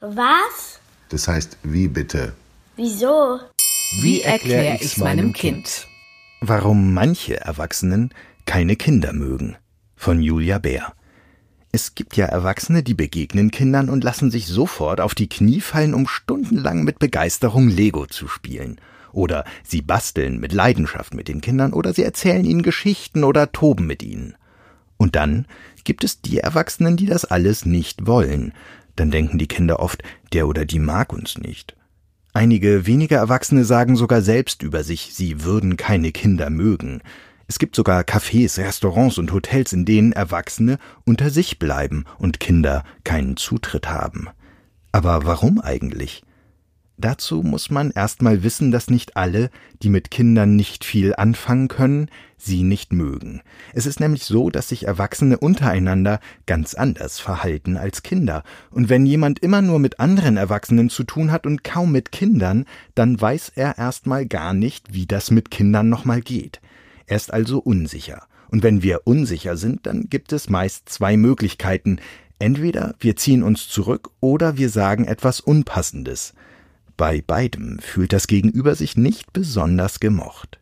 Was? Das heißt, wie bitte? Wieso? Wie erkläre ich's meinem Kind? Warum manche Erwachsenen keine Kinder mögen. Von Julia Bär. Es gibt ja Erwachsene, die begegnen Kindern und lassen sich sofort auf die Knie fallen, um stundenlang mit Begeisterung Lego zu spielen. Oder sie basteln mit Leidenschaft mit den Kindern oder sie erzählen ihnen Geschichten oder toben mit ihnen. Und dann gibt es die Erwachsenen, die das alles nicht wollen. Dann denken die Kinder oft, der oder die mag uns nicht. Einige wenige Erwachsene sagen sogar selbst über sich, sie würden keine Kinder mögen. Es gibt sogar Cafés, Restaurants und Hotels, in denen Erwachsene unter sich bleiben und Kinder keinen Zutritt haben. Aber warum eigentlich? Dazu muss man erstmal wissen, dass nicht alle, die mit Kindern nicht viel anfangen können, sie nicht mögen. Es ist nämlich so, dass sich Erwachsene untereinander ganz anders verhalten als Kinder. Und wenn jemand immer nur mit anderen Erwachsenen zu tun hat und kaum mit Kindern, dann weiß er erstmal gar nicht, wie das mit Kindern nochmal geht. Er ist also unsicher. Und wenn wir unsicher sind, dann gibt es meist zwei Möglichkeiten. Entweder wir ziehen uns zurück oder wir sagen etwas Unpassendes. Bei beidem fühlt das Gegenüber sich nicht besonders gemocht.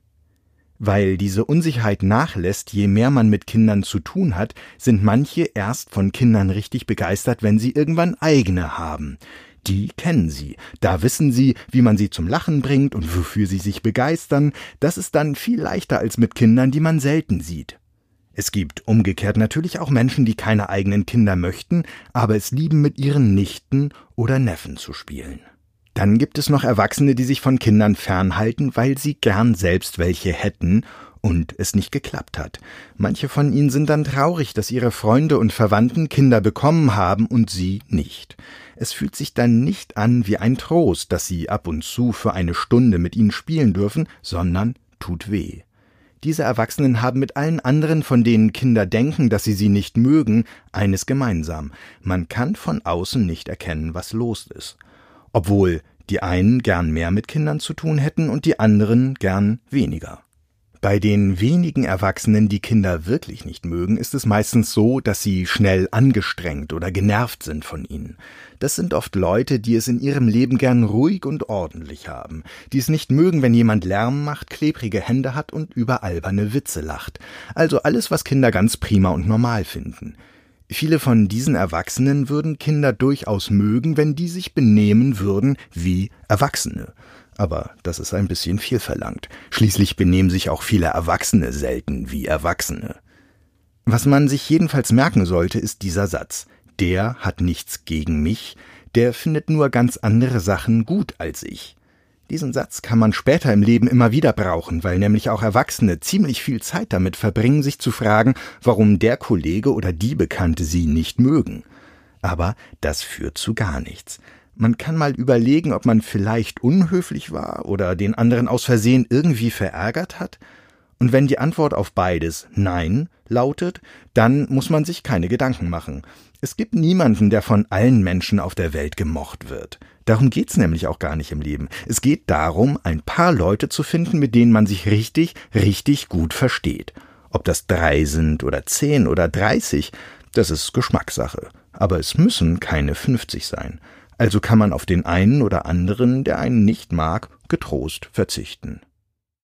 Weil diese Unsicherheit nachlässt, je mehr man mit Kindern zu tun hat, sind manche erst von Kindern richtig begeistert, wenn sie irgendwann eigene haben. Die kennen sie, da wissen sie, wie man sie zum Lachen bringt und wofür sie sich begeistern, das ist dann viel leichter als mit Kindern, die man selten sieht. Es gibt umgekehrt natürlich auch Menschen, die keine eigenen Kinder möchten, aber es lieben, mit ihren Nichten oder Neffen zu spielen. Dann gibt es noch Erwachsene, die sich von Kindern fernhalten, weil sie gern selbst welche hätten und es nicht geklappt hat. Manche von ihnen sind dann traurig, dass ihre Freunde und Verwandten Kinder bekommen haben und sie nicht. Es fühlt sich dann nicht an wie ein Trost, dass sie ab und zu für eine Stunde mit ihnen spielen dürfen, sondern tut weh. Diese Erwachsenen haben mit allen anderen, von denen Kinder denken, dass sie sie nicht mögen, eines gemeinsam. Man kann von außen nicht erkennen, was los ist obwohl die einen gern mehr mit Kindern zu tun hätten und die anderen gern weniger. Bei den wenigen Erwachsenen, die Kinder wirklich nicht mögen, ist es meistens so, dass sie schnell angestrengt oder genervt sind von ihnen. Das sind oft Leute, die es in ihrem Leben gern ruhig und ordentlich haben, die es nicht mögen, wenn jemand Lärm macht, klebrige Hände hat und über alberne Witze lacht. Also alles, was Kinder ganz prima und normal finden. Viele von diesen Erwachsenen würden Kinder durchaus mögen, wenn die sich benehmen würden wie Erwachsene. Aber das ist ein bisschen viel verlangt. Schließlich benehmen sich auch viele Erwachsene selten wie Erwachsene. Was man sich jedenfalls merken sollte, ist dieser Satz. Der hat nichts gegen mich, der findet nur ganz andere Sachen gut als ich. Diesen Satz kann man später im Leben immer wieder brauchen, weil nämlich auch Erwachsene ziemlich viel Zeit damit verbringen, sich zu fragen, warum der Kollege oder die Bekannte sie nicht mögen. Aber das führt zu gar nichts. Man kann mal überlegen, ob man vielleicht unhöflich war oder den anderen aus Versehen irgendwie verärgert hat. Und wenn die Antwort auf beides Nein lautet, dann muss man sich keine Gedanken machen. Es gibt niemanden, der von allen Menschen auf der Welt gemocht wird. Darum geht's nämlich auch gar nicht im Leben. Es geht darum, ein paar Leute zu finden, mit denen man sich richtig, richtig gut versteht. Ob das drei sind oder zehn oder dreißig, das ist Geschmackssache. Aber es müssen keine fünfzig sein. Also kann man auf den einen oder anderen, der einen nicht mag, getrost verzichten.